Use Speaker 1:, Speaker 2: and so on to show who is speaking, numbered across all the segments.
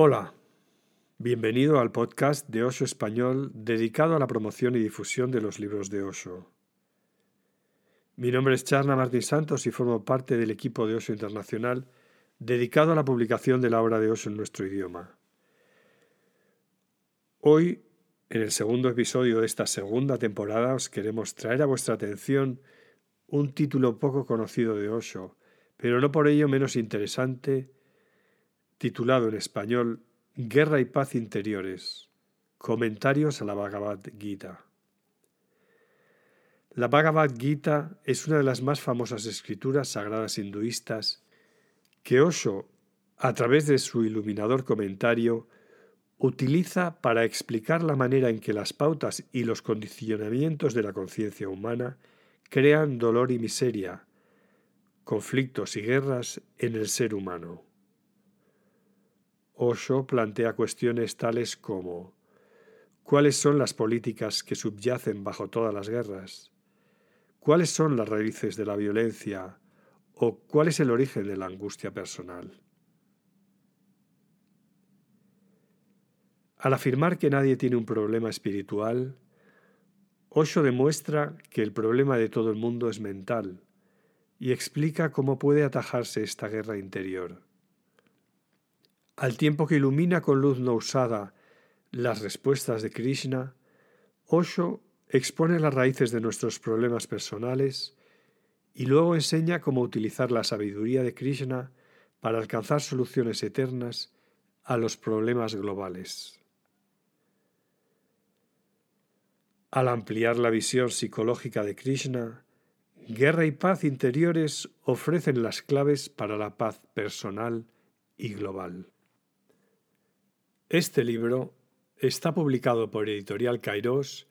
Speaker 1: Hola, bienvenido al podcast de Osho Español dedicado a la promoción y difusión de los libros de Osho. Mi nombre es Charna Martín Santos y formo parte del equipo de Osho Internacional dedicado a la publicación de la obra de Osho en nuestro idioma. Hoy, en el segundo episodio de esta segunda temporada, os queremos traer a vuestra atención un título poco conocido de Osho, pero no por ello menos interesante titulado en español Guerra y Paz Interiores. Comentarios a la Bhagavad Gita. La Bhagavad Gita es una de las más famosas escrituras sagradas hinduistas que Osho, a través de su iluminador comentario, utiliza para explicar la manera en que las pautas y los condicionamientos de la conciencia humana crean dolor y miseria, conflictos y guerras en el ser humano. Osho plantea cuestiones tales como ¿cuáles son las políticas que subyacen bajo todas las guerras? ¿Cuáles son las raíces de la violencia? ¿O cuál es el origen de la angustia personal? Al afirmar que nadie tiene un problema espiritual, Osho demuestra que el problema de todo el mundo es mental y explica cómo puede atajarse esta guerra interior. Al tiempo que ilumina con luz no usada las respuestas de Krishna, Osho expone las raíces de nuestros problemas personales y luego enseña cómo utilizar la sabiduría de Krishna para alcanzar soluciones eternas a los problemas globales. Al ampliar la visión psicológica de Krishna, guerra y paz interiores ofrecen las claves para la paz personal y global. Este libro está publicado por Editorial Kairos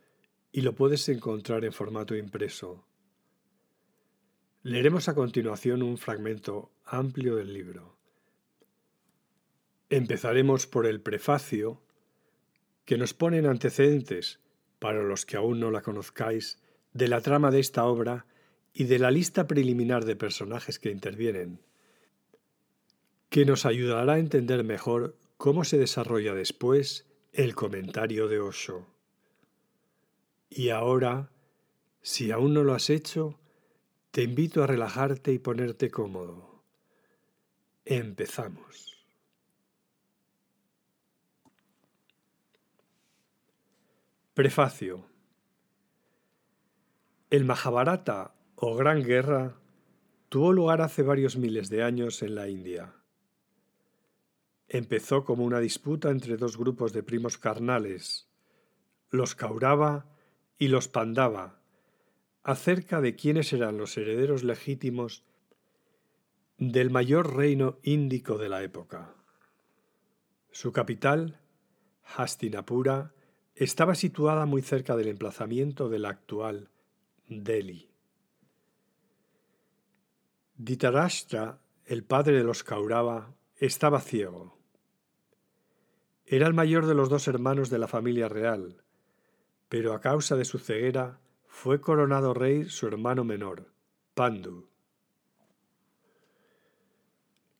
Speaker 1: y lo puedes encontrar en formato impreso. Leeremos a continuación un fragmento amplio del libro. Empezaremos por el prefacio, que nos pone en antecedentes, para los que aún no la conozcáis, de la trama de esta obra y de la lista preliminar de personajes que intervienen, que nos ayudará a entender mejor cómo se desarrolla después el comentario de Osho. Y ahora, si aún no lo has hecho, te invito a relajarte y ponerte cómodo. Empezamos. Prefacio. El Mahabharata o Gran Guerra tuvo lugar hace varios miles de años en la India. Empezó como una disputa entre dos grupos de primos carnales, los Kaurava y los Pandava, acerca de quiénes eran los herederos legítimos del mayor reino índico de la época. Su capital, Hastinapura, estaba situada muy cerca del emplazamiento de la actual Delhi. Ditarashtra, el padre de los Kaurava, estaba ciego. Era el mayor de los dos hermanos de la familia real, pero a causa de su ceguera fue coronado rey su hermano menor, Pandu.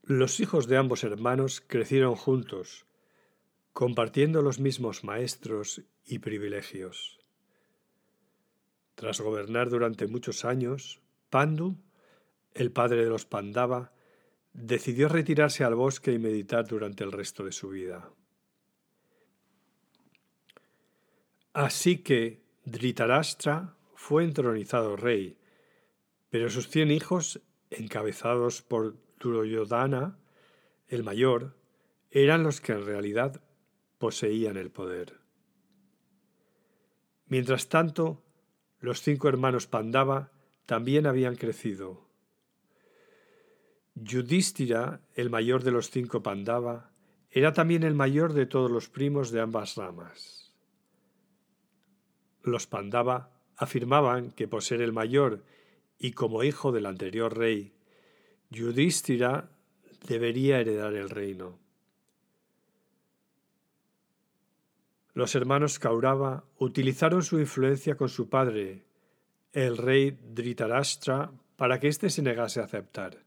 Speaker 1: Los hijos de ambos hermanos crecieron juntos, compartiendo los mismos maestros y privilegios. Tras gobernar durante muchos años, Pandu, el padre de los Pandava, decidió retirarse al bosque y meditar durante el resto de su vida. Así que Dhritarashtra fue entronizado rey, pero sus cien hijos, encabezados por Duryodhana, el mayor, eran los que en realidad poseían el poder. Mientras tanto, los cinco hermanos Pandava también habían crecido. Yudhishthira, el mayor de los cinco Pandava, era también el mayor de todos los primos de ambas ramas. Los Pandava afirmaban que por ser el mayor y como hijo del anterior rey, Yudhishthira debería heredar el reino. Los hermanos Kaurava utilizaron su influencia con su padre, el rey Dhritarashtra, para que éste se negase a aceptar.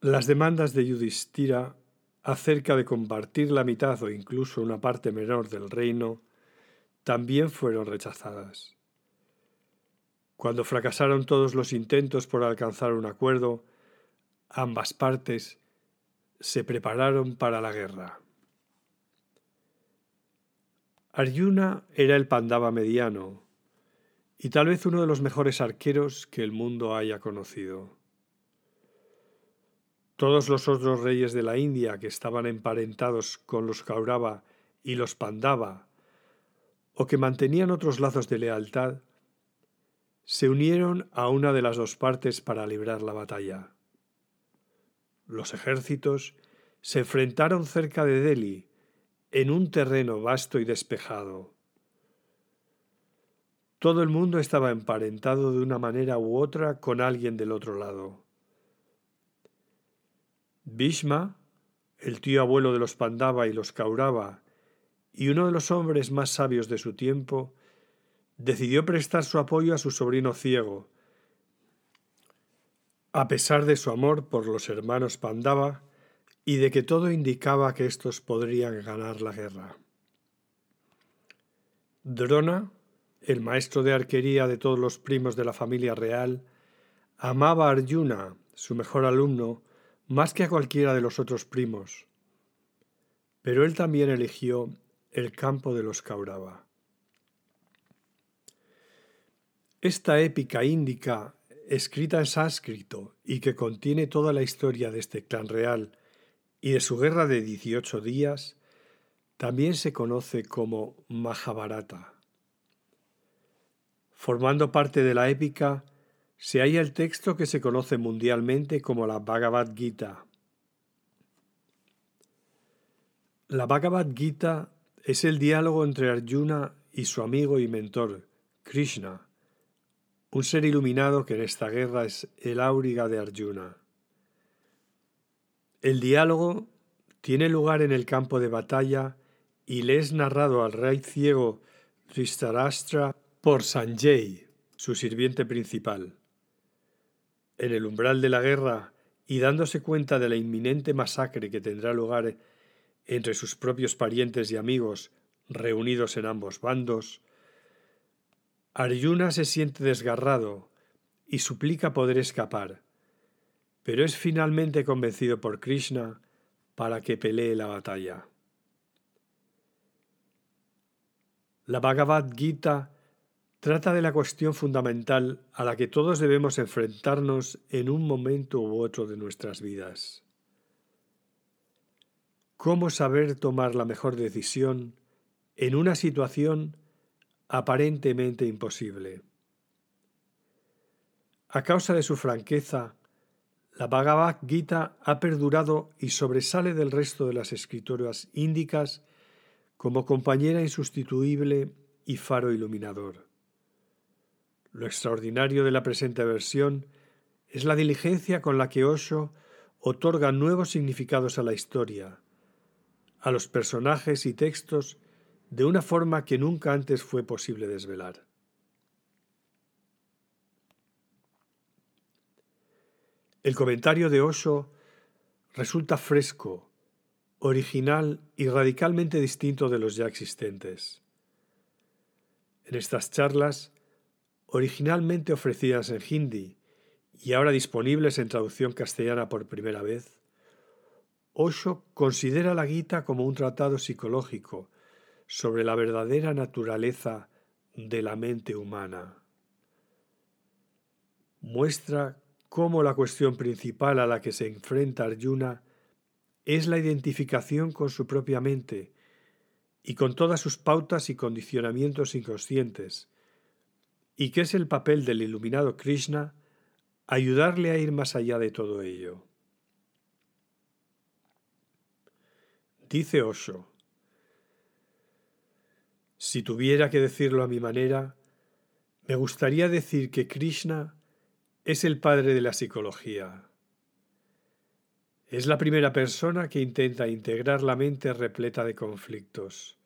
Speaker 1: Las demandas de Yudhishthira acerca de compartir la mitad o incluso una parte menor del reino, también fueron rechazadas. Cuando fracasaron todos los intentos por alcanzar un acuerdo, ambas partes se prepararon para la guerra. Arjuna era el Pandava mediano y tal vez uno de los mejores arqueros que el mundo haya conocido. Todos los otros reyes de la India que estaban emparentados con los Kaurava y los Pandava, o que mantenían otros lazos de lealtad, se unieron a una de las dos partes para librar la batalla. Los ejércitos se enfrentaron cerca de Delhi, en un terreno vasto y despejado. Todo el mundo estaba emparentado de una manera u otra con alguien del otro lado. Bhishma, el tío abuelo de los Pandava y los Kaurava, y uno de los hombres más sabios de su tiempo, decidió prestar su apoyo a su sobrino ciego, a pesar de su amor por los hermanos Pandava y de que todo indicaba que éstos podrían ganar la guerra. Drona, el maestro de arquería de todos los primos de la familia real, amaba a Arjuna, su mejor alumno, más que a cualquiera de los otros primos. Pero él también eligió el campo de los Kaurava. Esta épica índica, escrita en sánscrito y que contiene toda la historia de este clan real y de su guerra de 18 días, también se conoce como Mahabharata. Formando parte de la épica, se halla el texto que se conoce mundialmente como la Bhagavad Gita. La Bhagavad Gita es el diálogo entre Arjuna y su amigo y mentor, Krishna, un ser iluminado que en esta guerra es el auriga de Arjuna. El diálogo tiene lugar en el campo de batalla y le es narrado al rey ciego Tristarastra por Sanjay, su sirviente principal. En el umbral de la guerra y dándose cuenta de la inminente masacre que tendrá lugar entre sus propios parientes y amigos reunidos en ambos bandos, Arjuna se siente desgarrado y suplica poder escapar, pero es finalmente convencido por Krishna para que pelee la batalla. La Bhagavad Gita trata de la cuestión fundamental a la que todos debemos enfrentarnos en un momento u otro de nuestras vidas. ¿Cómo saber tomar la mejor decisión en una situación aparentemente imposible. A causa de su franqueza, la Bhagavad Gita ha perdurado y sobresale del resto de las escrituras índicas como compañera insustituible y faro iluminador. Lo extraordinario de la presente versión es la diligencia con la que Osho otorga nuevos significados a la historia, a los personajes y textos de una forma que nunca antes fue posible desvelar. El comentario de Osho resulta fresco, original y radicalmente distinto de los ya existentes. En estas charlas, originalmente ofrecidas en hindi y ahora disponibles en traducción castellana por primera vez, Osho considera la Gita como un tratado psicológico sobre la verdadera naturaleza de la mente humana. Muestra cómo la cuestión principal a la que se enfrenta Arjuna es la identificación con su propia mente y con todas sus pautas y condicionamientos inconscientes, y que es el papel del iluminado Krishna ayudarle a ir más allá de todo ello. Dice Osho, si tuviera que decirlo a mi manera, me gustaría decir que Krishna es el padre de la psicología. Es la primera persona que intenta integrar la mente repleta de conflictos,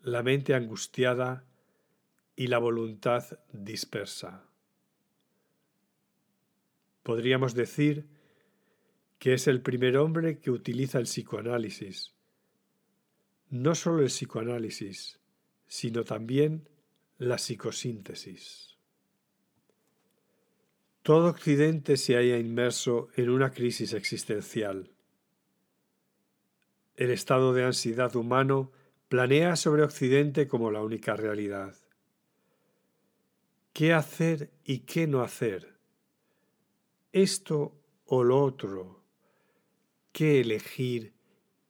Speaker 1: la mente angustiada y la voluntad dispersa. Podríamos decir que es el primer hombre que utiliza el psicoanálisis. No solo el psicoanálisis, sino también la psicosíntesis. Todo Occidente se halla inmerso en una crisis existencial. El estado de ansiedad humano planea sobre Occidente como la única realidad. ¿Qué hacer y qué no hacer? Esto o lo otro. ¿Qué elegir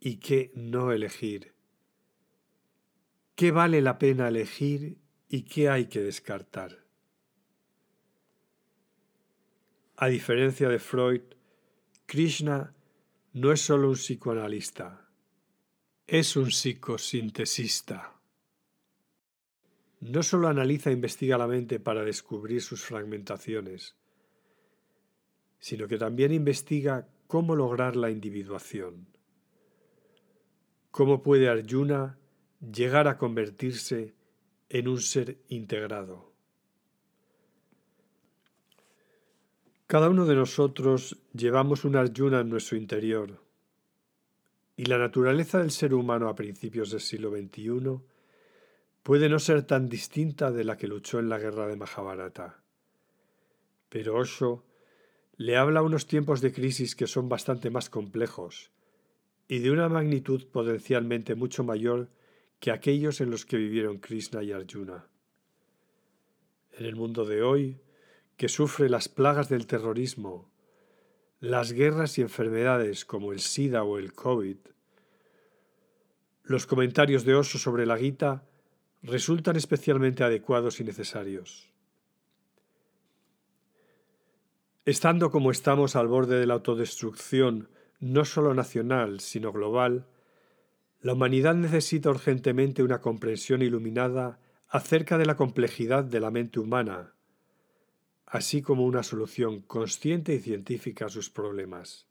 Speaker 1: y qué no elegir? ¿Qué vale la pena elegir y qué hay que descartar? A diferencia de Freud, Krishna no es solo un psicoanalista, es un psicosintesista. No solo analiza e investiga la mente para descubrir sus fragmentaciones, sino que también investiga cómo lograr la individuación. ¿Cómo puede Arjuna llegar a convertirse en un ser integrado? Cada uno de nosotros llevamos un Arjuna en nuestro interior, y la naturaleza del ser humano a principios del siglo XXI puede no ser tan distinta de la que luchó en la guerra de Mahabharata. Pero Osho le habla unos tiempos de crisis que son bastante más complejos y de una magnitud potencialmente mucho mayor que aquellos en los que vivieron Krishna y Arjuna. En el mundo de hoy, que sufre las plagas del terrorismo, las guerras y enfermedades como el SIDA o el COVID, los comentarios de Oso sobre la Gita resultan especialmente adecuados y necesarios. Estando como estamos al borde de la autodestrucción, no solo nacional, sino global, la humanidad necesita urgentemente una comprensión iluminada acerca de la complejidad de la mente humana, así como una solución consciente y científica a sus problemas.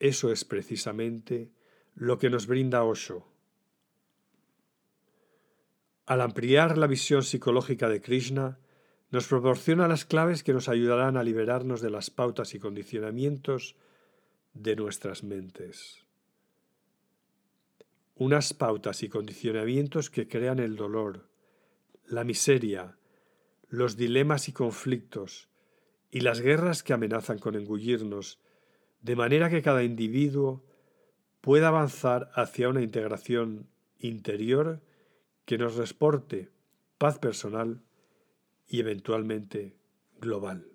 Speaker 1: Eso es precisamente lo que nos brinda Osho. Al ampliar la visión psicológica de Krishna, nos proporciona las claves que nos ayudarán a liberarnos de las pautas y condicionamientos de nuestras mentes. Unas pautas y condicionamientos que crean el dolor, la miseria, los dilemas y conflictos, y las guerras que amenazan con engullirnos, de manera que cada individuo pueda avanzar hacia una integración interior que nos resporte paz personal y eventualmente global.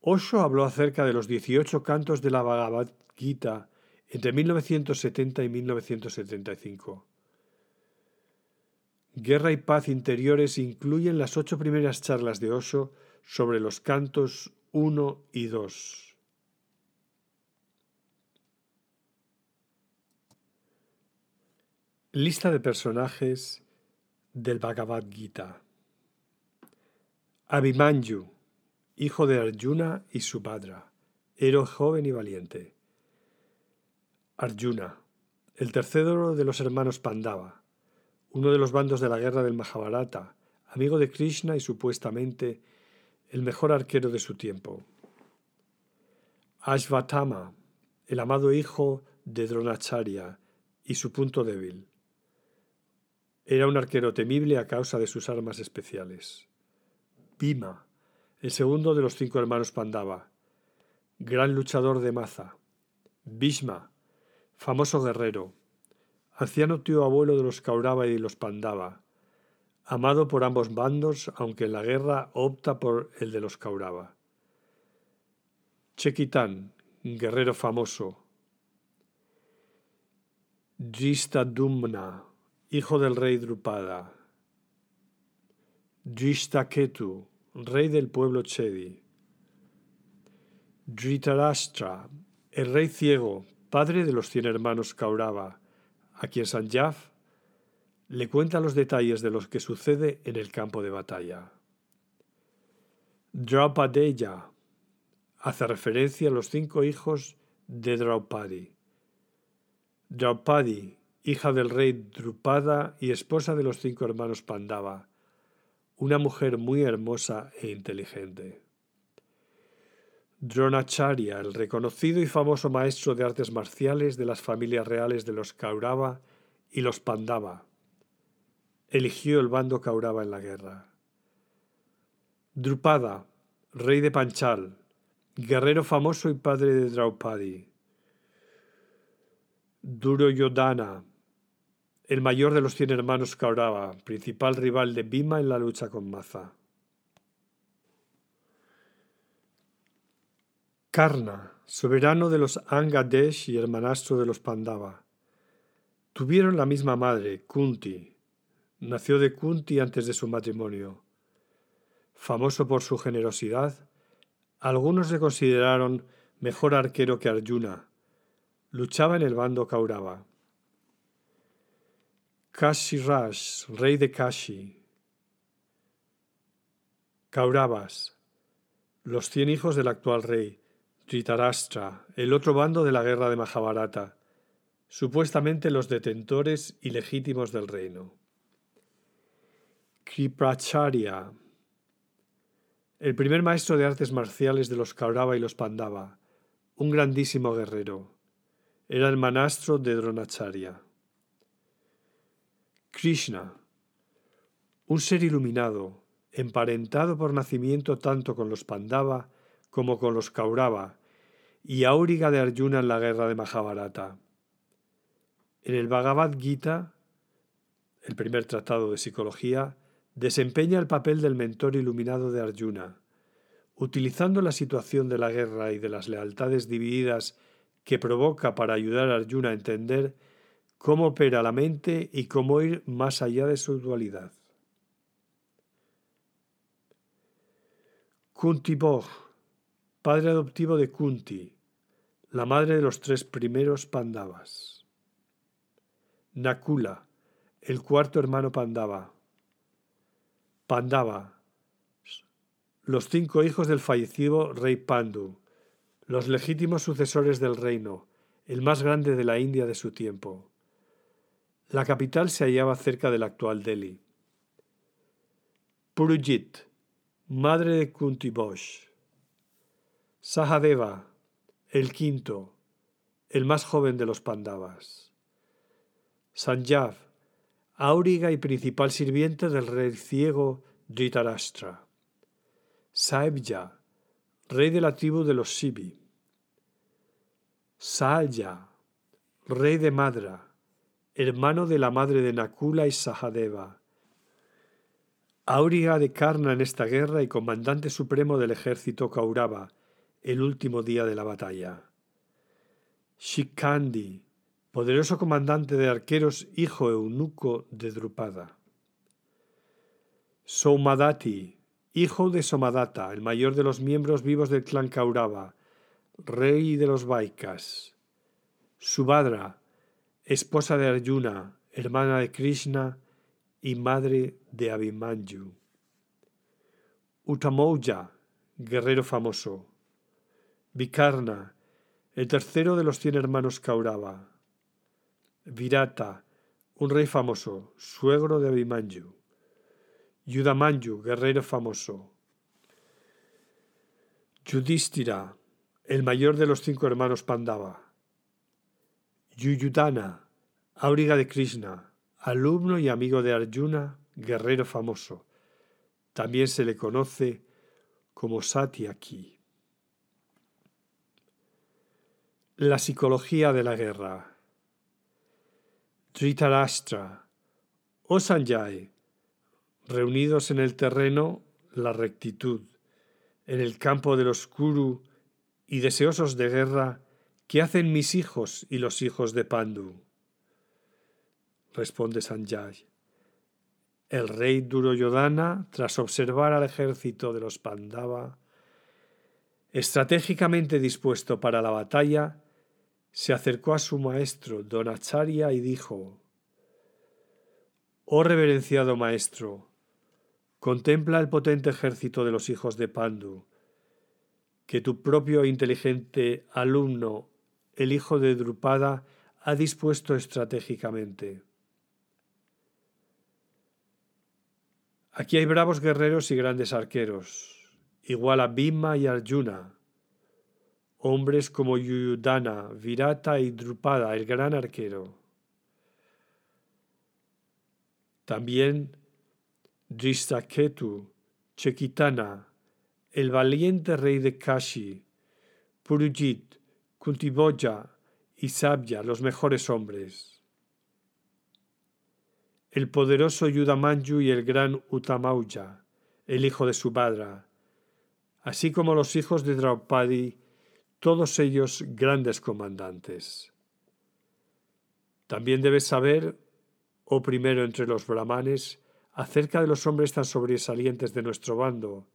Speaker 1: Osho habló acerca de los 18 cantos de la Bhagavad Gita entre 1970 y 1975. Guerra y paz interiores incluyen las ocho primeras charlas de Osho sobre los cantos 1 y 2. Lista de personajes del Bhagavad Gita. Abhimanyu, hijo de Arjuna y Subhadra, héroe joven y valiente. Arjuna, el tercero de los hermanos Pandava, uno de los bandos de la guerra del Mahabharata, amigo de Krishna y supuestamente el mejor arquero de su tiempo. Ashvatama, el amado hijo de Dronacharya y su punto débil. Era un arquero temible a causa de sus armas especiales. Bhima, el segundo de los cinco hermanos Pandava, gran luchador de maza. Bhishma, famoso guerrero, anciano tío abuelo de los Kaurava y de los Pandava, amado por ambos bandos, aunque en la guerra opta por el de los Kaurava. Chequitán, guerrero famoso. Dumna hijo del rey Drupada. Drishtaketu, rey del pueblo Chedi. Dhritarashtra, el rey ciego, padre de los cien hermanos Kaurava, a quien Sanjaf le cuenta los detalles de lo que sucede en el campo de batalla. Draupadeya hace referencia a los cinco hijos de Draupadi. Draupadi, hija del rey Drupada y esposa de los cinco hermanos Pandava, una mujer muy hermosa e inteligente. Dronacharya, el reconocido y famoso maestro de artes marciales de las familias reales de los Kaurava y los Pandava, eligió el bando Kaurava en la guerra. Drupada, rey de Panchal, guerrero famoso y padre de Draupadi. Duryodhana, el mayor de los cien hermanos Kaurava, principal rival de Bhima en la lucha con Maza. Karna, soberano de los Angadesh y hermanastro de los Pandava. Tuvieron la misma madre, Kunti. Nació de Kunti antes de su matrimonio. Famoso por su generosidad, algunos le consideraron mejor arquero que Arjuna. Luchaba en el bando Kaurava. Kashiraj, rey de Kashi. Kauravas, los cien hijos del actual rey, Dhritarashtra, el otro bando de la guerra de Mahabharata, supuestamente los detentores ilegítimos del reino. Kripracharya, el primer maestro de artes marciales de los Kaurava y los Pandava, un grandísimo guerrero. Era el manastro de Dronacharya. Krishna, un ser iluminado, emparentado por nacimiento tanto con los Pandava como con los Kaurava, y auriga de Arjuna en la guerra de Mahabharata. En el Bhagavad Gita, el primer tratado de psicología, desempeña el papel del mentor iluminado de Arjuna, utilizando la situación de la guerra y de las lealtades divididas que provoca para ayudar a Arjuna a entender cómo opera la mente y cómo ir más allá de su dualidad. Kunti Bog, padre adoptivo de Kunti, la madre de los tres primeros Pandavas. Nakula, el cuarto hermano Pandava. Pandava, los cinco hijos del fallecido rey Pandu, los legítimos sucesores del reino, el más grande de la India de su tiempo. La capital se hallaba cerca del actual Delhi. Purujit, madre de Kunti Bosch. Sahadeva, el quinto, el más joven de los Pandavas. Sanjav, áuriga y principal sirviente del rey ciego Dhritarashtra. Saebja, rey de la tribu de los Sibi. Saalya, rey de Madra hermano de la madre de Nakula y Sahadeva. Auriga de Karna en esta guerra y comandante supremo del ejército Kaurava, el último día de la batalla. Shikandi, poderoso comandante de arqueros, hijo eunuco de Drupada. Somadati, hijo de Somadata, el mayor de los miembros vivos del clan Kaurava, rey de los Vaikas. Subhadra, esposa de Arjuna, hermana de Krishna y madre de Abhimanyu. Utamauja, guerrero famoso. Vikarna, el tercero de los cien hermanos Kaurava. Virata, un rey famoso, suegro de Abhimanyu. Yudamanyu, guerrero famoso. Yudhishthira, el mayor de los cinco hermanos Pandava. Yuyudana, auriga de Krishna, alumno y amigo de Arjuna, guerrero famoso. También se le conoce como Satyaki. La psicología de la guerra. Dhritarashtra, o reunidos en el terreno, la rectitud, en el campo de los Kuru y deseosos de guerra, ¿Qué hacen mis hijos y los hijos de Pandu? Responde Sanjay. El rey Duryodhana, tras observar al ejército de los Pandava, estratégicamente dispuesto para la batalla, se acercó a su maestro Donacharya y dijo: Oh reverenciado maestro, contempla el potente ejército de los hijos de Pandu, que tu propio inteligente alumno el hijo de Drupada ha dispuesto estratégicamente. Aquí hay bravos guerreros y grandes arqueros, igual a Bhima y Arjuna, hombres como Yudana, Virata y Drupada, el gran arquero. También Dristaketu, Chekitana, el valiente rey de Kashi, Purujit, Kuntiboja y Sabya, los mejores hombres. El poderoso Yudamanyu y el gran Utamauja, el hijo de Subhadra, así como los hijos de Draupadi, todos ellos grandes comandantes. También debes saber, oh primero entre los brahmanes, acerca de los hombres tan sobresalientes de nuestro bando,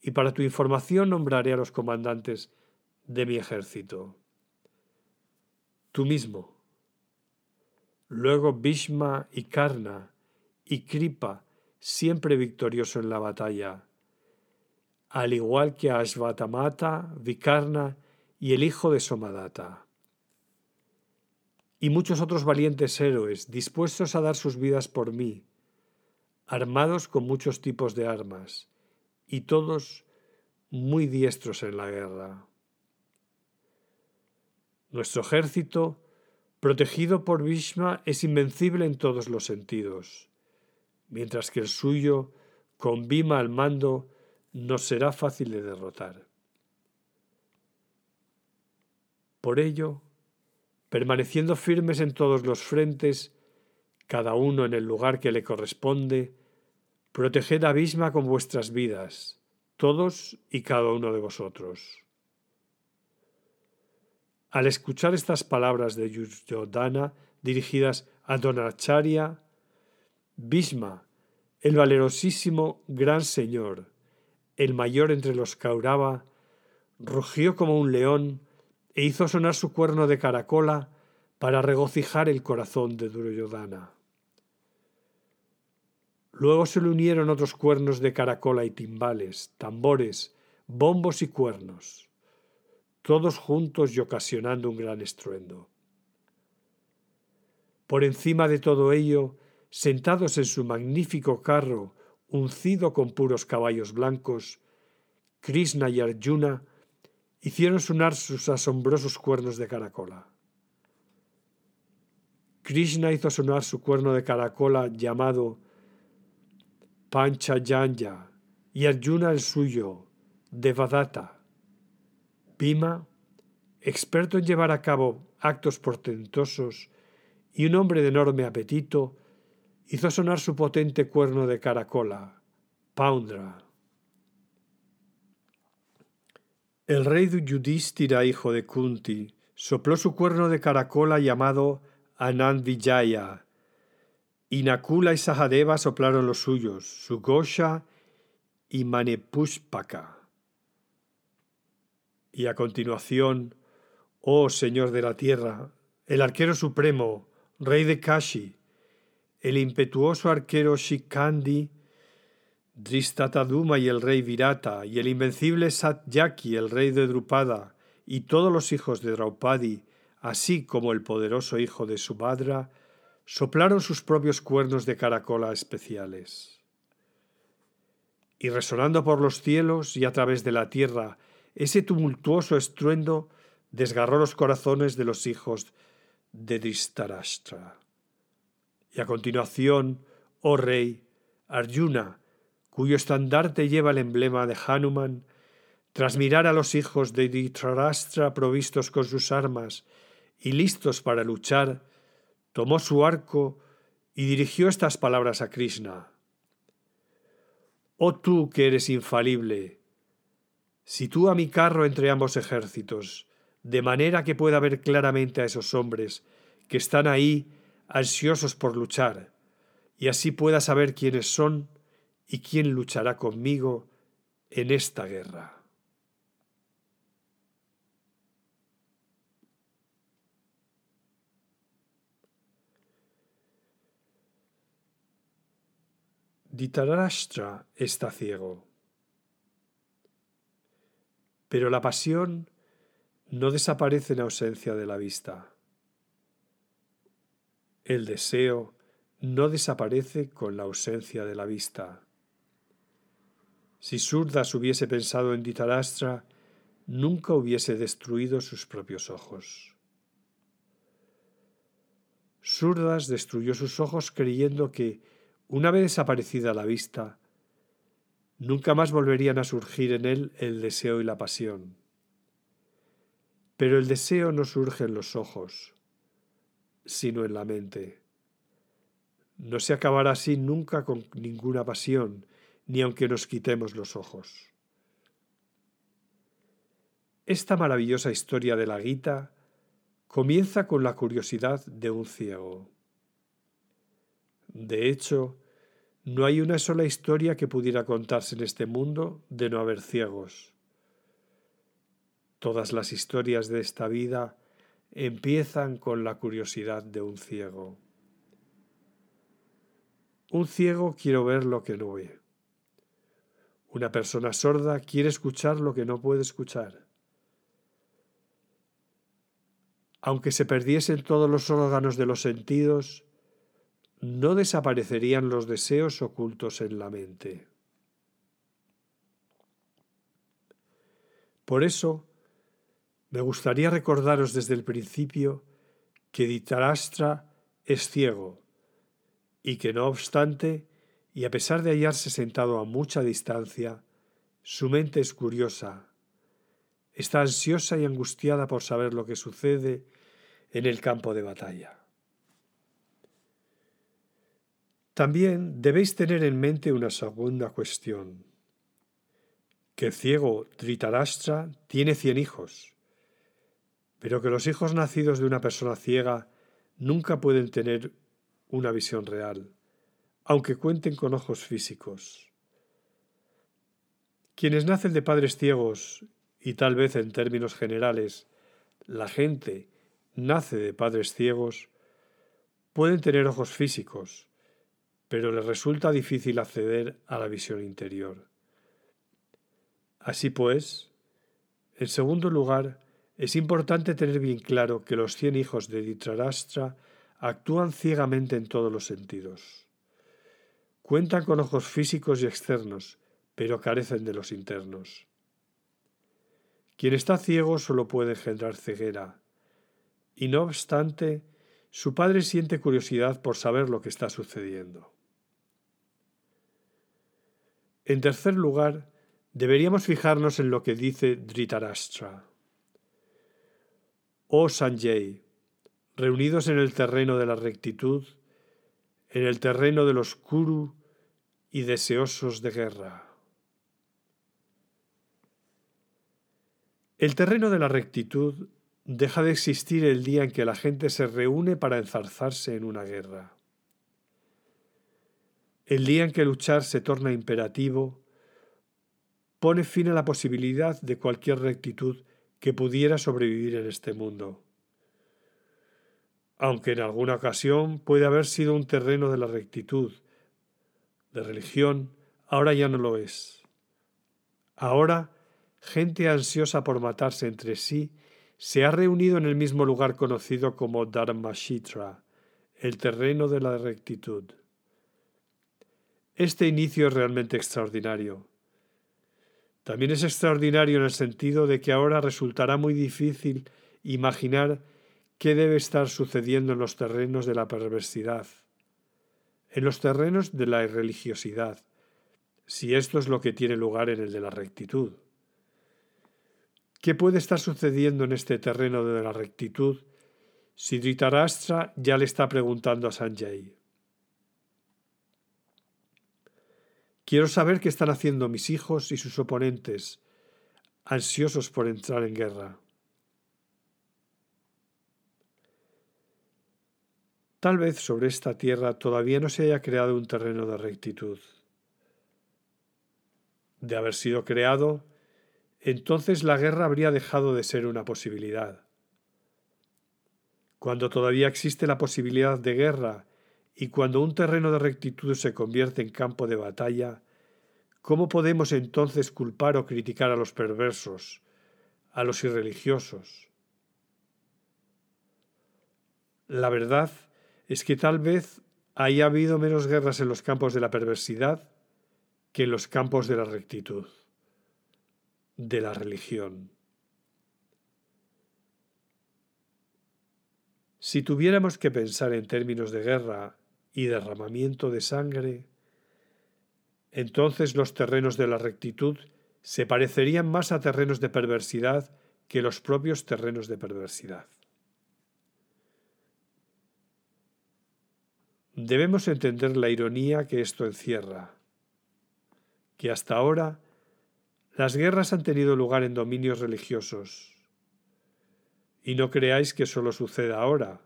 Speaker 1: y para tu información nombraré a los comandantes de mi ejército. Tú mismo. Luego Bhishma y Karna y Kripa, siempre victorioso en la batalla, al igual que Ashvatamata, Vikarna y el hijo de Somadata. Y muchos otros valientes héroes dispuestos a dar sus vidas por mí, armados con muchos tipos de armas, y todos muy diestros en la guerra. Nuestro ejército, protegido por Bhishma, es invencible en todos los sentidos, mientras que el suyo, con Bhima al mando, nos será fácil de derrotar. Por ello, permaneciendo firmes en todos los frentes, cada uno en el lugar que le corresponde, proteged a Bhishma con vuestras vidas, todos y cada uno de vosotros. Al escuchar estas palabras de Yuryodhana dirigidas a Donacharya, Bhishma, el valerosísimo gran señor, el mayor entre los Kaurava, rugió como un león e hizo sonar su cuerno de caracola para regocijar el corazón de Duryodhana. Luego se le unieron otros cuernos de caracola y timbales, tambores, bombos y cuernos, todos juntos y ocasionando un gran estruendo. Por encima de todo ello, sentados en su magnífico carro, uncido con puros caballos blancos, Krishna y Arjuna hicieron sonar sus asombrosos cuernos de caracola. Krishna hizo sonar su cuerno de caracola llamado Panchajanya y Arjuna el suyo, Devadatta. Bhima, experto en llevar a cabo actos portentosos y un hombre de enorme apetito, hizo sonar su potente cuerno de caracola, Poundra. El rey Yudhishthira, hijo de Kunti, sopló su cuerno de caracola llamado Anand Vijaya, y Nakula y Sahadeva soplaron los suyos, Sugosha y Manepushpaka. Y a continuación, oh Señor de la tierra, el arquero supremo, rey de Kashi, el impetuoso arquero Shikandi, Dristataduma y el rey Virata, y el invencible Satyaki, el rey de Drupada, y todos los hijos de Draupadi, así como el poderoso hijo de Subhadra, soplaron sus propios cuernos de caracola especiales. Y resonando por los cielos y a través de la tierra, ese tumultuoso estruendo desgarró los corazones de los hijos de Distarashtra. Y a continuación, oh rey, Arjuna, cuyo estandarte lleva el emblema de Hanuman, tras mirar a los hijos de Dhritarashtra provistos con sus armas y listos para luchar, tomó su arco y dirigió estas palabras a Krishna. Oh tú que eres infalible, si tú a mi carro entre ambos ejércitos, de manera que pueda ver claramente a esos hombres que están ahí ansiosos por luchar, y así pueda saber quiénes son y quién luchará conmigo en esta guerra. Ditarashtra está ciego. Pero la pasión no desaparece en ausencia de la vista. El deseo no desaparece con la ausencia de la vista. Si Surdas hubiese pensado en Ditarashtra, nunca hubiese destruido sus propios ojos. Surdas destruyó sus ojos creyendo que, una vez desaparecida la vista, nunca más volverían a surgir en él el deseo y la pasión. Pero el deseo no surge en los ojos, sino en la mente. No se acabará así nunca con ninguna pasión, ni aunque nos quitemos los ojos. Esta maravillosa historia de la Gita comienza con la curiosidad de un ciego. De hecho, no hay una sola historia que pudiera contarse en este mundo de no haber ciegos. Todas las historias de esta vida empiezan con la curiosidad de un ciego. Un ciego quiere ver lo que no ve. Una persona sorda quiere escuchar lo que no puede escuchar. Aunque se perdiesen todos los órganos de los sentidos, no desaparecerían los deseos ocultos en la mente. Por eso, me gustaría recordaros desde el principio que Ditarastra es ciego y que no obstante, y a pesar de hallarse sentado a mucha distancia, su mente es curiosa, está ansiosa y angustiada por saber lo que sucede en el campo de batalla. También debéis tener en mente una segunda cuestión, que el ciego Tritarashtra tiene cien hijos pero que los hijos nacidos de una persona ciega nunca pueden tener una visión real, aunque cuenten con ojos físicos. Quienes nacen de padres ciegos, y tal vez en términos generales, la gente nace de padres ciegos, pueden tener ojos físicos, pero les resulta difícil acceder a la visión interior. Así pues, en segundo lugar, es importante tener bien claro que los cien hijos de Ditrarastra actúan ciegamente en todos los sentidos. Cuentan con ojos físicos y externos, pero carecen de los internos. Quien está ciego solo puede engendrar ceguera, y no obstante, su padre siente curiosidad por saber lo que está sucediendo. En tercer lugar, deberíamos fijarnos en lo que dice Dhritarashtra. Oh Sanjay, reunidos en el terreno de la rectitud, en el terreno de los Kuru y deseosos de guerra. El terreno de la rectitud deja de existir el día en que la gente se reúne para enzarzarse en una guerra. El día en que luchar se torna imperativo, pone fin a la posibilidad de cualquier rectitud que pudiera sobrevivir en este mundo. Aunque en alguna ocasión puede haber sido un terreno de la rectitud, de religión, ahora ya no lo es. Ahora, gente ansiosa por matarse entre sí se ha reunido en el mismo lugar conocido como Dharmashitra, el terreno de la rectitud. Este inicio es realmente extraordinario. También es extraordinario en el sentido de que ahora resultará muy difícil imaginar qué debe estar sucediendo en los terrenos de la perversidad, en los terrenos de la irreligiosidad, si esto es lo que tiene lugar en el de la rectitud. ¿Qué puede estar sucediendo en este terreno de la rectitud si Dhritarashtra ya le está preguntando a Sanjay? Quiero saber qué están haciendo mis hijos y sus oponentes, ansiosos por entrar en guerra. Tal vez sobre esta tierra todavía no se haya creado un terreno de rectitud. De haber sido creado, entonces la guerra habría dejado de ser una posibilidad. Cuando todavía existe la posibilidad de guerra y cuando un terreno de rectitud se convierte en campo de batalla, ¿cómo podemos entonces culpar o criticar a los perversos, a los irreligiosos? La verdad es que tal vez haya habido menos guerras en los campos de la perversidad que en los campos de la rectitud, de la religión. Si tuviéramos que pensar en términos de guerra y derramamiento de sangre, entonces los terrenos de la rectitud se parecerían más a terrenos de perversidad que los propios terrenos de perversidad. Debemos entender la ironía que esto encierra, que hasta ahora las guerras han tenido lugar en dominios religiosos. Y no creáis que solo suceda ahora,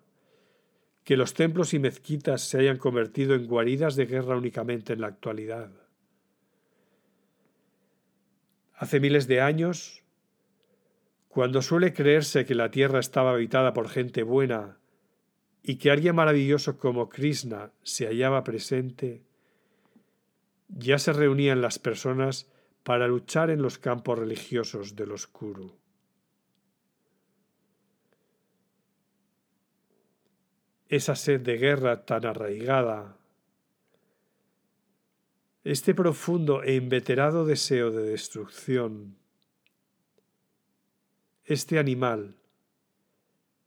Speaker 1: que los templos y mezquitas se hayan convertido en guaridas de guerra únicamente en la actualidad. Hace miles de años, cuando suele creerse que la tierra estaba habitada por gente buena y que alguien maravilloso como Krishna se hallaba presente, ya se reunían las personas para luchar en los campos religiosos del oscuro. Esa sed de guerra tan arraigada, este profundo e inveterado deseo de destrucción, este animal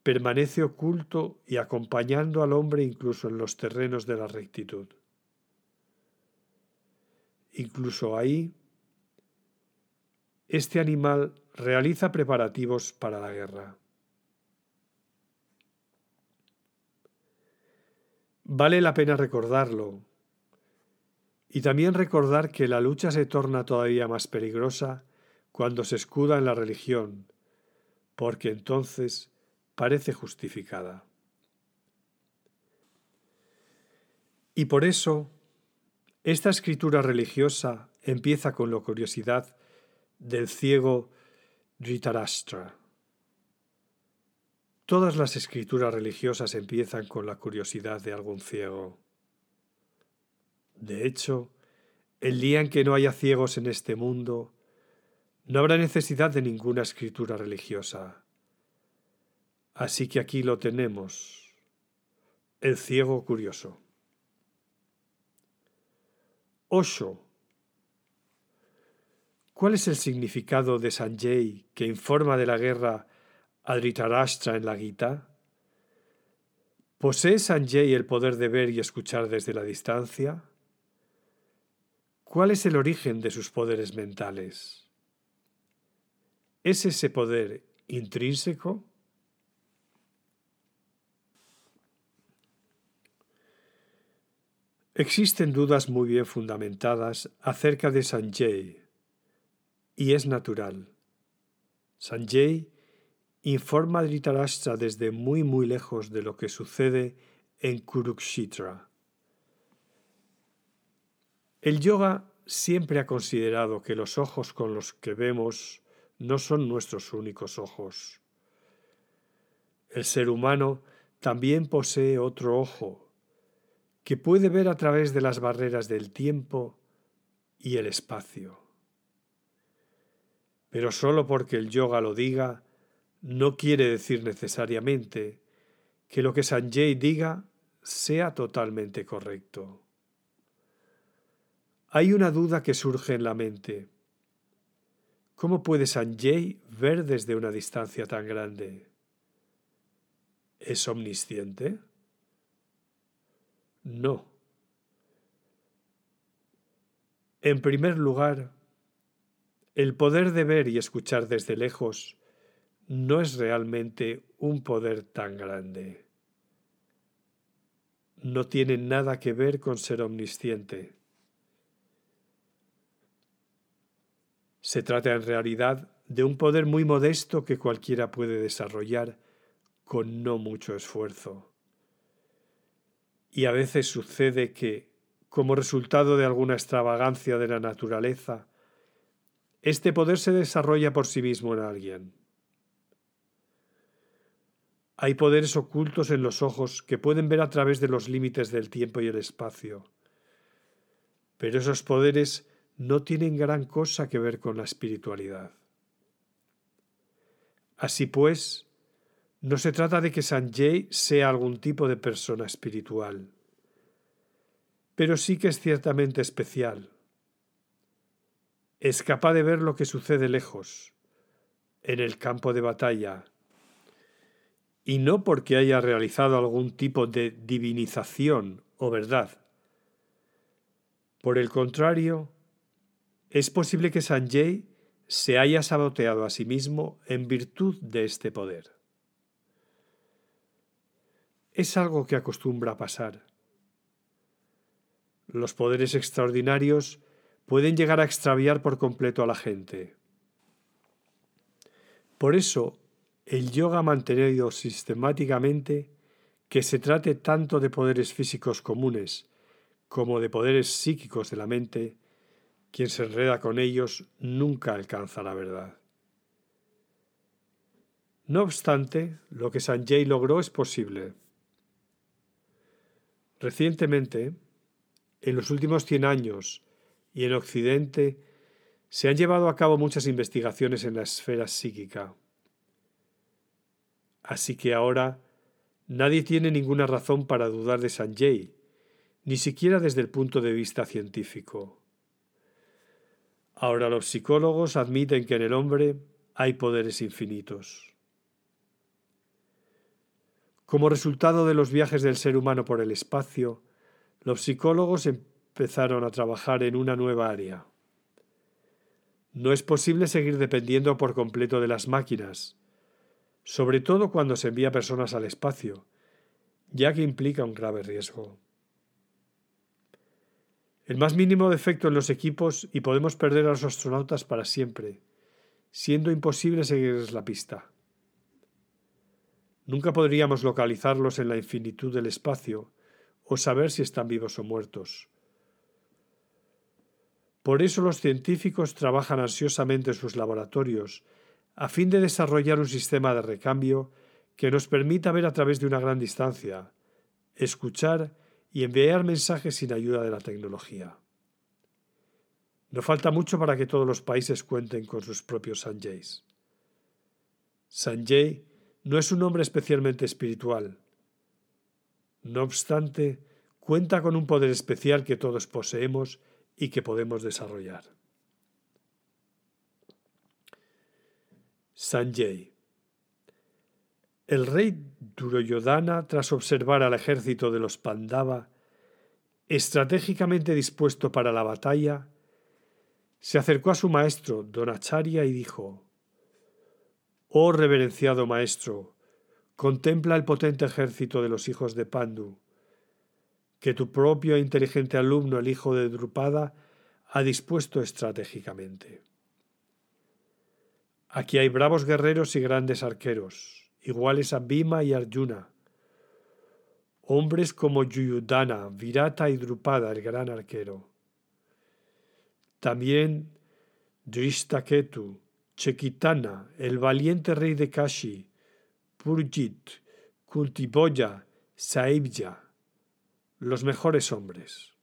Speaker 1: permanece oculto y acompañando al hombre incluso en los terrenos de la rectitud. Incluso ahí, este animal realiza preparativos para la guerra. Vale la pena recordarlo y también recordar que la lucha se torna todavía más peligrosa cuando se escuda en la religión, porque entonces parece justificada. Y por eso, esta escritura religiosa empieza con la curiosidad del ciego Dhritarashtra. Todas las escrituras religiosas empiezan con la curiosidad de algún ciego. De hecho, el día en que no haya ciegos en este mundo, no habrá necesidad de ninguna escritura religiosa. Así que aquí lo tenemos, el ciego curioso. Osho. ¿Cuál es el significado de Sanjay que informa de la guerra a Dhritarashtra en la Gita? ¿Posee Sanjay el poder de ver y escuchar desde la distancia? ¿Cuál es el origen de sus poderes mentales? ¿Es ese poder intrínseco? Existen dudas muy bien fundamentadas acerca de Sanjay, y es natural. Sanjay informa Dhritarashtra desde muy muy lejos de lo que sucede en Kurukshetra. El yoga siempre ha considerado que los ojos con los que vemos no son nuestros únicos ojos. El ser humano también posee otro ojo, que puede ver a través de las barreras del tiempo y el espacio. Pero solo porque el yoga lo diga, no quiere decir necesariamente que lo que Sanjay diga sea totalmente correcto. Hay una duda que surge en la mente. ¿Cómo puede Sanjay ver desde una distancia tan grande? ¿Es omnisciente? No. En primer lugar, el poder de ver y escuchar desde lejos no es realmente un poder tan grande. No tiene nada que ver con ser omnisciente. Se trata en realidad de un poder muy modesto que cualquiera puede desarrollar con no mucho esfuerzo. Y a veces sucede que, como resultado de alguna extravagancia de la naturaleza, este poder se desarrolla por sí mismo en alguien. Hay poderes ocultos en los ojos que pueden ver a través de los límites del tiempo y el espacio. Pero esos poderes no tienen gran cosa que ver con la espiritualidad. Así pues, no se trata de que Sanjay sea algún tipo de persona espiritual, pero sí que es ciertamente especial. Es capaz de ver lo que sucede lejos, en el campo de batalla, y no porque haya realizado algún tipo de divinización o verdad. Por el contrario, es posible que Sanjay se haya saboteado a sí mismo en virtud de este poder. Es algo que acostumbra pasar. Los poderes extraordinarios pueden llegar a extraviar por completo a la gente. Por eso, el yoga ha mantenido sistemáticamente que se trate tanto de poderes físicos comunes como de poderes psíquicos de la mente, quien se enreda con ellos nunca alcanza la verdad. No obstante, lo que Sanjay logró es posible. Recientemente, en los últimos 100 años y en Occidente, se han llevado a cabo muchas investigaciones en la esfera psíquica. Así que ahora nadie tiene ninguna razón para dudar de Sanjay, ni siquiera desde el punto de vista científico. Ahora los psicólogos admiten que en el hombre hay poderes infinitos. Como resultado de los viajes del ser humano por el espacio, los psicólogos empezaron a trabajar en una nueva área. No es posible seguir dependiendo por completo de las máquinas, sobre todo cuando se envía personas al espacio, ya que implica un grave riesgo el más mínimo defecto en los equipos y podemos perder a los astronautas para siempre, siendo imposible seguirles la pista. Nunca podríamos localizarlos en la infinitud del espacio o saber si están vivos o muertos. Por eso los científicos trabajan ansiosamente en sus laboratorios a fin de desarrollar un sistema de recambio que nos permita ver a través de una gran distancia, escuchar y enviar mensajes sin ayuda de la tecnología. No falta mucho para que todos los países cuenten con sus propios Sanjays. Sanjay no es un hombre especialmente espiritual. No obstante, cuenta con un poder especial que todos poseemos y que podemos desarrollar. Sanjay el rey Duryodhana, tras observar al ejército de los Pandava, estratégicamente dispuesto para la batalla, se acercó a su maestro, Donacharya, y dijo: Oh reverenciado maestro, contempla el potente ejército de los hijos de Pandu, que tu propio e inteligente alumno, el hijo de Drupada, ha dispuesto estratégicamente. Aquí hay bravos guerreros y grandes arqueros iguales a Bhima y Arjuna, hombres como Yuyudana, Virata y Drupada, el gran arquero. También Drishtaketu, Chekitana, el valiente rey de Kashi, Purjit, Kuntiboya, Saibya, los mejores hombres.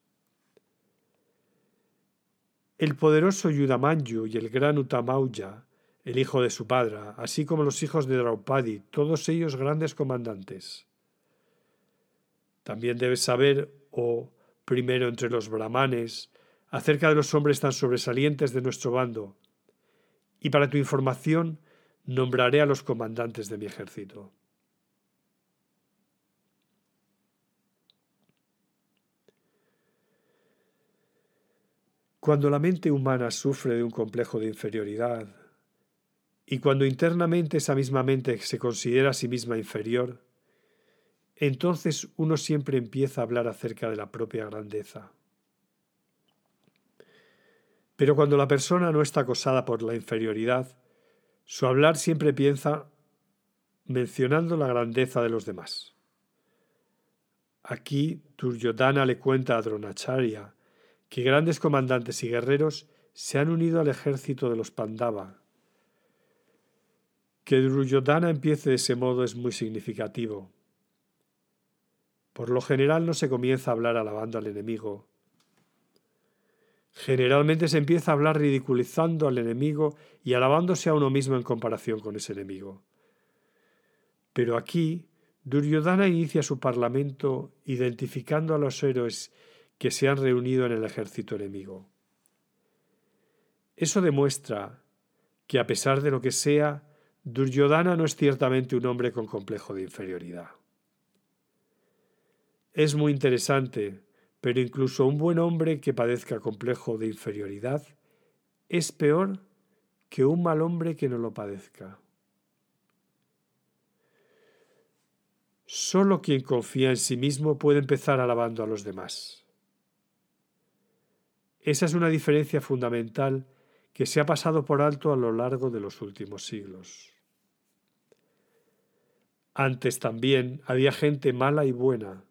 Speaker 1: El poderoso Yudamanyu y el gran Utamauya el hijo de su padre, así como los hijos de Draupadi, todos ellos grandes comandantes. También debes saber, oh primero entre los brahmanes, acerca de los hombres tan sobresalientes de nuestro bando, y para tu información nombraré a los comandantes de mi ejército. Cuando la mente humana sufre de un complejo de inferioridad, y cuando internamente esa misma mente se considera a sí misma inferior, entonces uno siempre empieza a hablar acerca de la propia grandeza. Pero cuando la persona no está acosada por la inferioridad, su hablar siempre piensa mencionando la grandeza de los demás. Aquí Duryodhana le cuenta a Dronacharya que grandes comandantes y guerreros se han unido al ejército de los Pandava que Duryodhana empiece de ese modo es muy significativo. Por lo general no se comienza a hablar alabando al enemigo. Generalmente se empieza a hablar ridiculizando al enemigo y alabándose a uno mismo en comparación con ese enemigo. Pero aquí Duryodhana inicia su parlamento identificando a los héroes que se han reunido en el ejército enemigo. Eso demuestra que a pesar de lo que sea, Duryodhana no es ciertamente un hombre con complejo de inferioridad. Es muy interesante, pero incluso un buen hombre que padezca complejo de inferioridad es peor que un mal hombre que no lo padezca. Solo quien confía en sí mismo puede empezar alabando a los demás. Esa es una diferencia fundamental que se ha pasado por alto a lo largo de los últimos siglos. Antes también había gente mala y buena,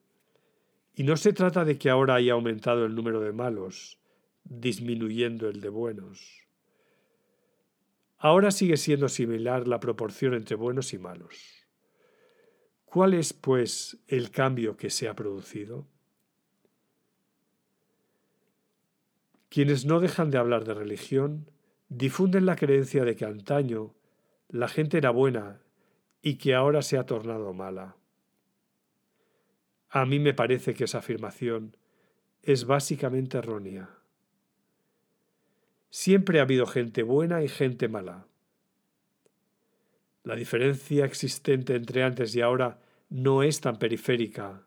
Speaker 1: y no se trata de que ahora haya aumentado el número de malos, disminuyendo el de buenos. Ahora sigue siendo similar la proporción entre buenos y malos. ¿Cuál es, pues, el cambio que se ha producido? Quienes no dejan de hablar de religión difunden la creencia de que antaño la gente era buena y que ahora se ha tornado mala. A mí me parece que esa afirmación es básicamente errónea. Siempre ha habido gente buena y gente mala. La diferencia existente entre antes y ahora no es tan periférica,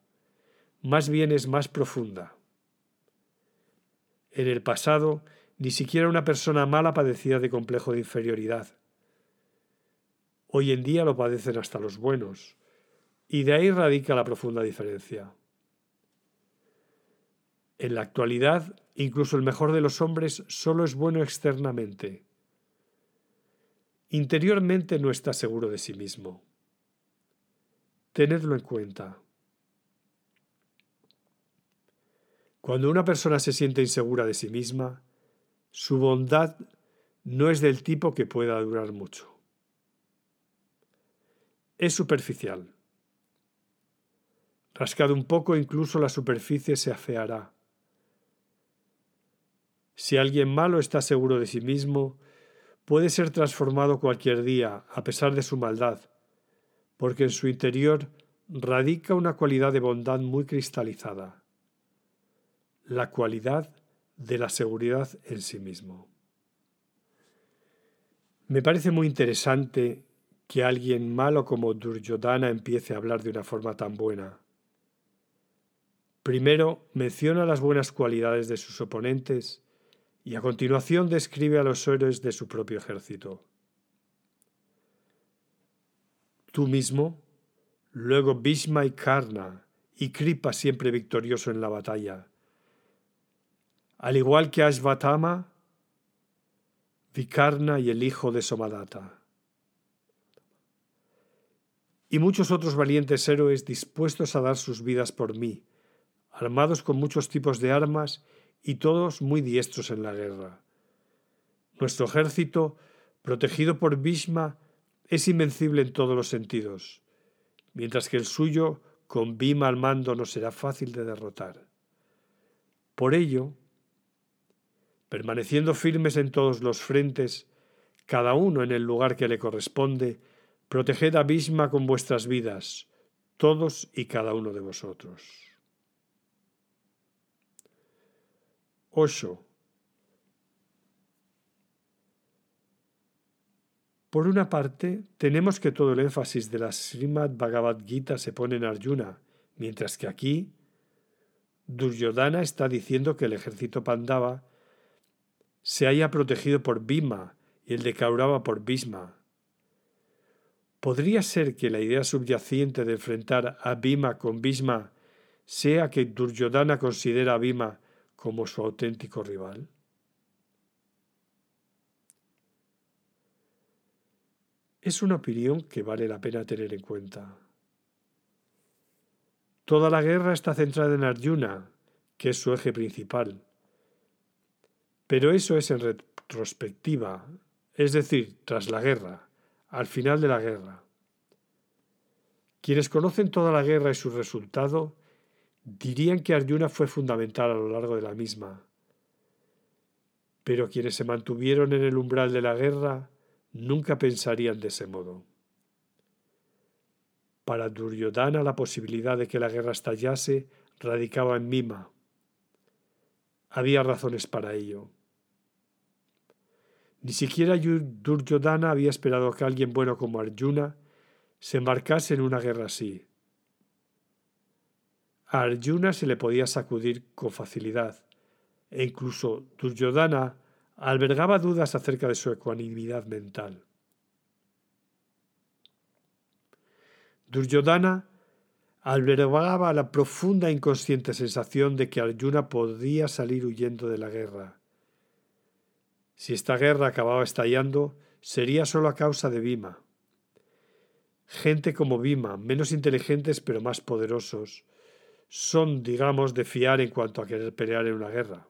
Speaker 1: más bien es más profunda. En el pasado, ni siquiera una persona mala padecía de complejo de inferioridad. Hoy en día lo padecen hasta los buenos, y de ahí radica la profunda diferencia. En la actualidad, incluso el mejor de los hombres solo es bueno externamente. Interiormente no está seguro de sí mismo. Tenedlo en cuenta. Cuando una persona se siente insegura de sí misma, su bondad no es del tipo que pueda durar mucho. Es superficial. Rascado un poco, incluso la superficie se afeará. Si alguien malo está seguro de sí mismo, puede ser transformado cualquier día, a pesar de su maldad, porque en su interior radica una cualidad de bondad muy cristalizada, la cualidad de la seguridad en sí mismo. Me parece muy interesante que alguien malo como Duryodhana empiece a hablar de una forma tan buena. Primero menciona las buenas cualidades de sus oponentes y a continuación describe a los héroes de su propio ejército. Tú mismo, luego Bhishma y Karna, y Kripa siempre victorioso en la batalla. Al igual que Ashvatama, Vikarna y el hijo de Somadata. Y muchos otros valientes héroes dispuestos a dar sus vidas por mí, armados con muchos tipos de armas y todos muy diestros en la guerra. Nuestro ejército, protegido por Bhishma, es invencible en todos los sentidos, mientras que el suyo, con Bhima al mando, no será fácil de derrotar. Por ello, permaneciendo firmes en todos los frentes, cada uno en el lugar que le corresponde, proteged a Bhishma con vuestras vidas, todos y cada uno de vosotros. 8. Por una parte, tenemos que todo el énfasis de la Srimad Bhagavad Gita se pone en Arjuna, mientras que aquí Duryodhana está diciendo que el ejército Pandava se haya protegido por Bhima y el de Kaurava por Bhisma. ¿Podría ser que la idea subyacente de enfrentar a Bhima con Bhisma sea que Duryodhana considera a Bhima como su auténtico rival? Es una opinión que vale la pena tener en cuenta. Toda la guerra está centrada en Arjuna, que es su eje principal. Pero eso es en retrospectiva, es decir, tras la guerra, al final de la guerra. Quienes conocen toda la guerra y su resultado dirían que Arjuna fue fundamental a lo largo de la misma. Pero quienes se mantuvieron en el umbral de la guerra nunca pensarían de ese modo. Para Duryodhana la posibilidad de que la guerra estallase radicaba en Mima. Había razones para ello. Ni siquiera Duryodhana había esperado que alguien bueno como Arjuna se embarcase en una guerra así. A Arjuna se le podía sacudir con facilidad, e incluso Duryodhana albergaba dudas acerca de su ecuanimidad mental. Duryodhana albergaba la profunda e inconsciente sensación de que Arjuna podía salir huyendo de la guerra. Si esta guerra acababa estallando, sería solo a causa de Bhima. Gente como Bhima, menos inteligentes pero más poderosos, son, digamos, de fiar en cuanto a querer pelear en una guerra.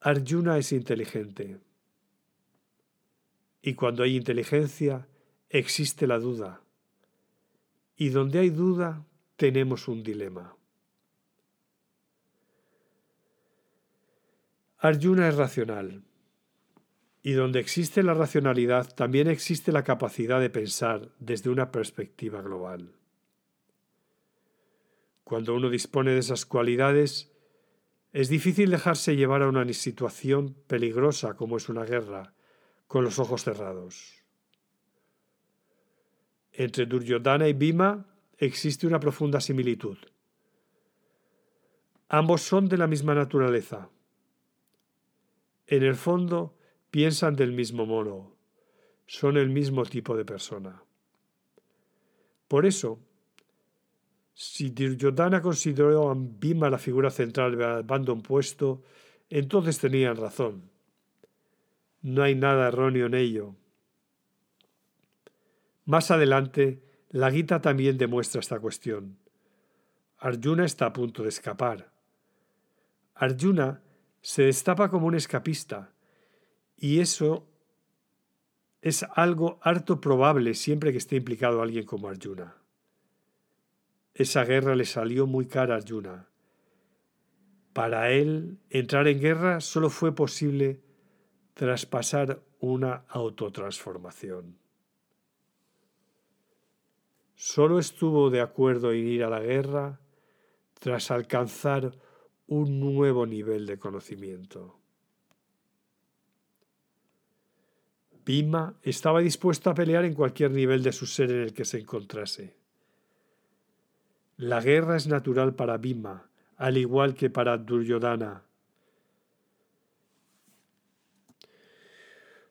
Speaker 1: Arjuna es inteligente. Y cuando hay inteligencia, existe la duda. Y donde hay duda, tenemos un dilema. Arjuna es racional. Y donde existe la racionalidad, también existe la capacidad de pensar desde una perspectiva global. Cuando uno dispone de esas cualidades, es difícil dejarse llevar a una situación peligrosa como es una guerra, con los ojos cerrados. Entre Duryodhana y Bhima existe una profunda similitud. Ambos son de la misma naturaleza. En el fondo piensan del mismo modo, son el mismo tipo de persona. Por eso, si Duryodhana consideró a Bhima la figura central del bando opuesto, entonces tenían razón. No hay nada erróneo en ello. Más adelante, la Gita también demuestra esta cuestión. Arjuna está a punto de escapar. Arjuna se destapa como un escapista, y eso es algo harto probable siempre que esté implicado alguien como Arjuna. Esa guerra le salió muy cara a Arjuna. Para él, entrar en guerra solo fue posible tras pasar una autotransformación. Solo estuvo de acuerdo en ir a la guerra tras alcanzar un nuevo nivel de conocimiento. Bhima estaba dispuesto a pelear en cualquier nivel de su ser en el que se encontrase. La guerra es natural para Bhima, al igual que para Duryodhana.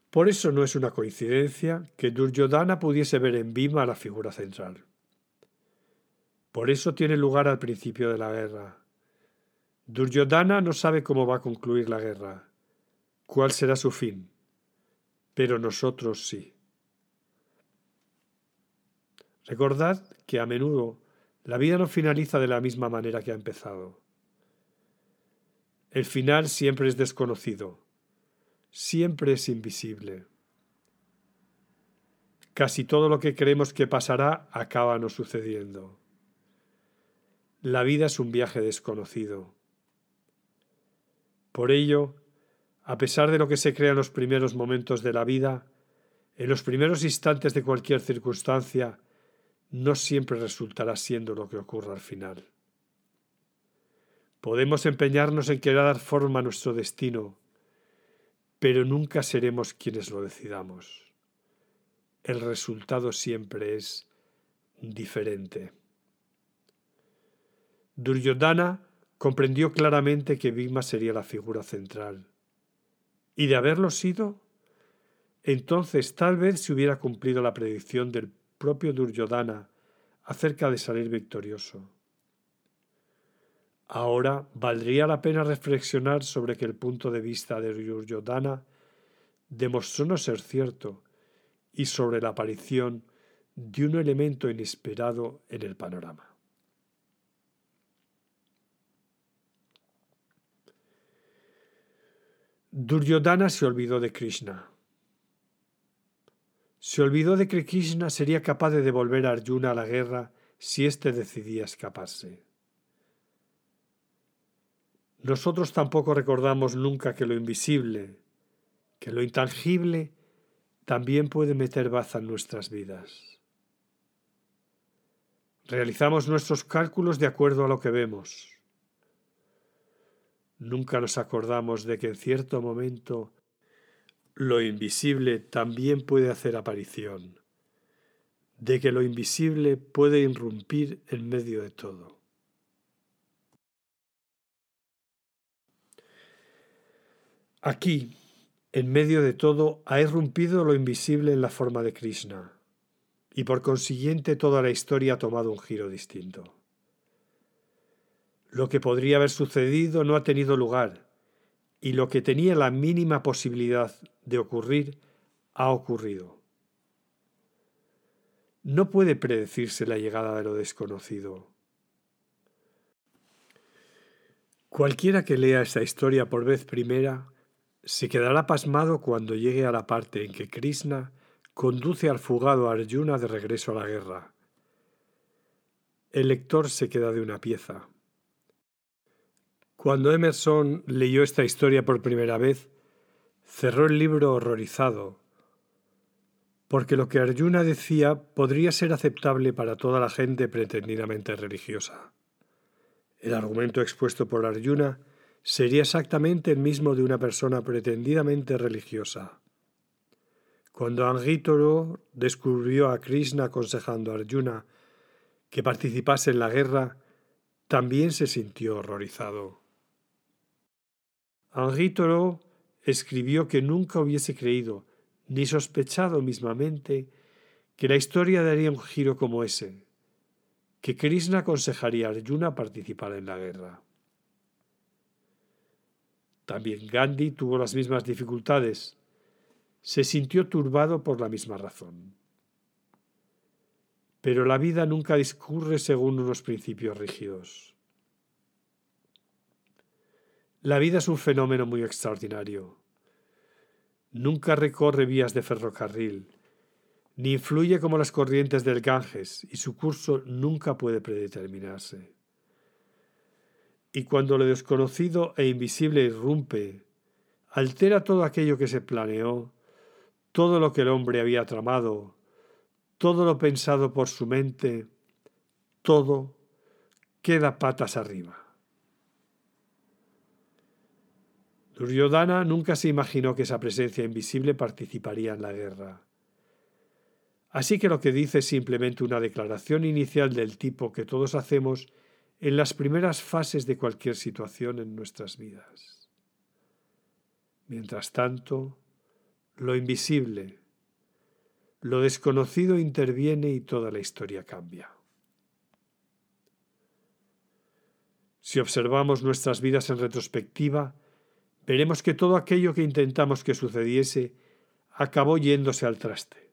Speaker 1: Por eso no es una coincidencia que Duryodhana pudiese ver en Bhima la figura central. Por eso tiene lugar al principio de la guerra. Duryodhana no sabe cómo va a concluir la guerra, cuál será su fin, pero nosotros sí. Recordad que a menudo la vida no finaliza de la misma manera que ha empezado. El final siempre es desconocido, siempre es invisible. Casi todo lo que creemos que pasará acaba no sucediendo. La vida es un viaje desconocido. Por ello, a pesar de lo que se crea en los primeros momentos de la vida, en los primeros instantes de cualquier circunstancia, no siempre resultará siendo lo que ocurra al final. Podemos empeñarnos en querer dar forma a nuestro destino, pero nunca seremos quienes lo decidamos. El resultado siempre es diferente. Duryodhana comprendió claramente que Bhima sería la figura central. Y de haberlo sido, entonces tal vez se hubiera cumplido la predicción del propio Duryodhana acerca de salir victorioso. Ahora valdría la pena reflexionar sobre que el punto de vista de Duryodhana demostró no ser cierto y sobre la aparición de un elemento inesperado en el panorama. Duryodhana se olvidó de Krishna. Se olvidó de que Krishna sería capaz de devolver a Arjuna a la guerra si éste decidía escaparse. Nosotros tampoco recordamos nunca que lo invisible, que lo intangible, también puede meter baza en nuestras vidas. Realizamos nuestros cálculos de acuerdo a lo que vemos. Nunca nos acordamos de que en cierto momento lo invisible también puede hacer aparición, de que lo invisible puede irrumpir en medio de todo. Aquí, en medio de todo, ha irrumpido lo invisible en la forma de Krishna, y por consiguiente toda la historia ha tomado un giro distinto. Lo que podría haber sucedido no ha tenido lugar y lo que tenía la mínima posibilidad de ocurrir ha ocurrido. No puede predecirse la llegada de lo desconocido. Cualquiera que lea esta historia por vez primera se quedará pasmado cuando llegue a la parte en que Krishna conduce al fugado Arjuna de regreso a la guerra. El lector se queda de una pieza. Cuando Emerson leyó esta historia por primera vez, cerró el libro horrorizado, porque lo que Arjuna decía podría ser aceptable para toda la gente pretendidamente religiosa. El argumento expuesto por Arjuna sería exactamente el mismo de una persona pretendidamente religiosa. Cuando Angítoro descubrió a Krishna aconsejando a Arjuna que participase en la guerra, también se sintió horrorizado. Angítoro escribió que nunca hubiese creído, ni sospechado mismamente, que la historia daría un giro como ese, que Krishna aconsejaría a Arjuna participar en la guerra. También Gandhi tuvo las mismas dificultades. Se sintió turbado por la misma razón. Pero la vida nunca discurre según unos principios rígidos. La vida es un fenómeno muy extraordinario. Nunca recorre vías de ferrocarril, ni influye como las corrientes del Ganges, y su curso nunca puede predeterminarse. Y cuando lo desconocido e invisible irrumpe, altera todo aquello que se planeó, todo lo que el hombre había tramado, todo lo pensado por su mente, todo queda patas arriba. Duryodhana nunca se imaginó que esa presencia invisible participaría en la guerra. Así que lo que dice es simplemente una declaración inicial del tipo que todos hacemos en las primeras fases de cualquier situación en nuestras vidas. Mientras tanto, lo invisible, lo desconocido interviene y toda la historia cambia. Si observamos nuestras vidas en retrospectiva, veremos que todo aquello que intentamos que sucediese acabó yéndose al traste.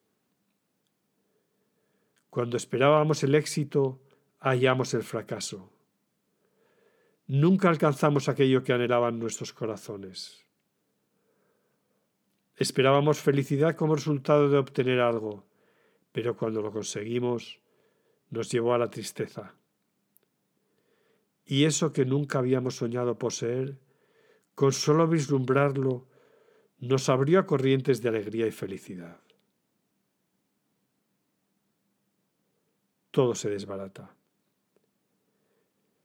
Speaker 1: Cuando esperábamos el éxito, hallamos el fracaso. Nunca alcanzamos aquello que anhelaban nuestros corazones. Esperábamos felicidad como resultado de obtener algo, pero cuando lo conseguimos, nos llevó a la tristeza. Y eso que nunca habíamos soñado poseer, con solo vislumbrarlo, nos abrió a corrientes de alegría y felicidad. Todo se desbarata.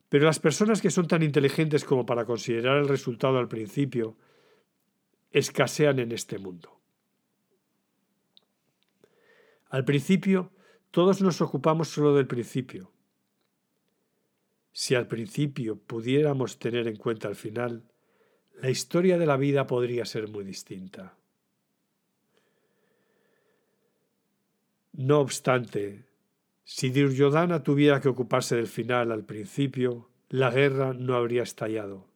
Speaker 1: Pero las personas que son tan inteligentes como para considerar el resultado al principio, escasean en este mundo. Al principio, todos nos ocupamos solo del principio. Si al principio pudiéramos tener en cuenta el final, la historia de la vida podría ser muy distinta. No obstante, si Duryodhana tuviera que ocuparse del final al principio, la guerra no habría estallado.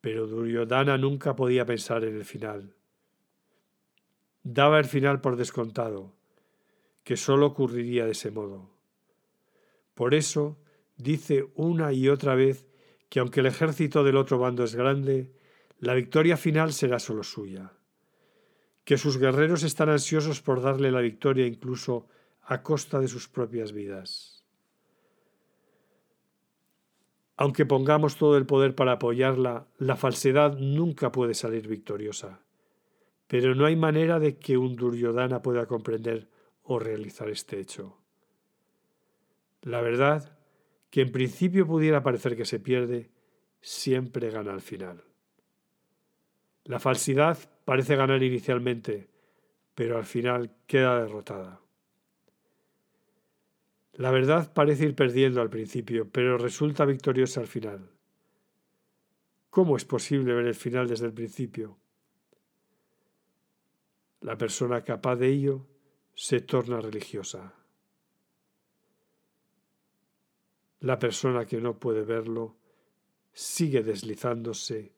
Speaker 1: Pero Duryodhana nunca podía pensar en el final. Daba el final por descontado, que sólo ocurriría de ese modo. Por eso dice una y otra vez que aunque el ejército del otro bando es grande, la victoria final será solo suya, que sus guerreros están ansiosos por darle la victoria incluso a costa de sus propias vidas. Aunque pongamos todo el poder para apoyarla, la falsedad nunca puede salir victoriosa. Pero no hay manera de que un Duryodhana pueda comprender o realizar este hecho. La verdad que en principio pudiera parecer que se pierde, siempre gana al final. La falsidad parece ganar inicialmente, pero al final queda derrotada. La verdad parece ir perdiendo al principio, pero resulta victoriosa al final. ¿Cómo es posible ver el final desde el principio? La persona capaz de ello se torna religiosa. La persona que no puede verlo sigue deslizándose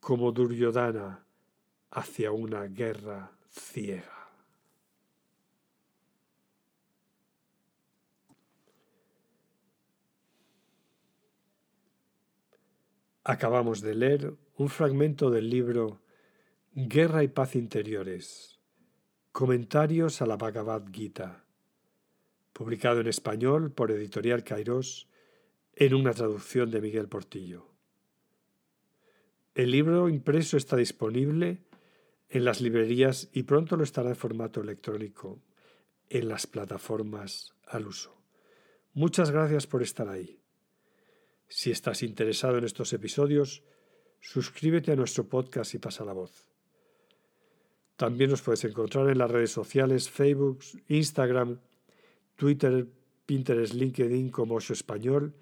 Speaker 1: como Duryodhana hacia una guerra ciega. Acabamos de leer un fragmento del libro Guerra y Paz Interiores. Comentarios a la Bhagavad Gita, publicado en español por Editorial Kairos en una traducción de Miguel Portillo. El libro impreso está disponible en las librerías y pronto lo estará en formato electrónico en las plataformas al uso. Muchas gracias por estar ahí. Si estás interesado en estos episodios, suscríbete a nuestro podcast y pasa la voz. También nos puedes encontrar en las redes sociales Facebook, Instagram, Twitter, Pinterest, LinkedIn como Osho Español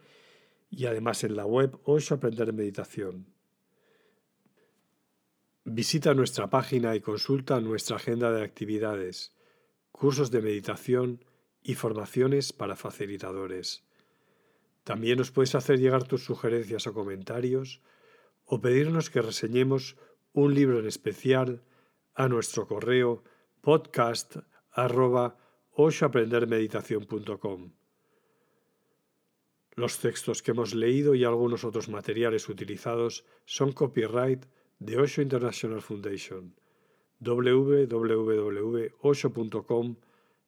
Speaker 1: y además en la web Osho Aprender Meditación. Visita nuestra página y consulta nuestra agenda de actividades, cursos de meditación y formaciones para facilitadores. También nos puedes hacer llegar tus sugerencias o comentarios o pedirnos que reseñemos un libro en especial a nuestro correo podcast Los textos que hemos leído y algunos otros materiales utilizados son copyright de Osho International Foundation www.osho.com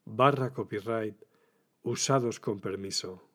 Speaker 1: barra copyright usados con permiso.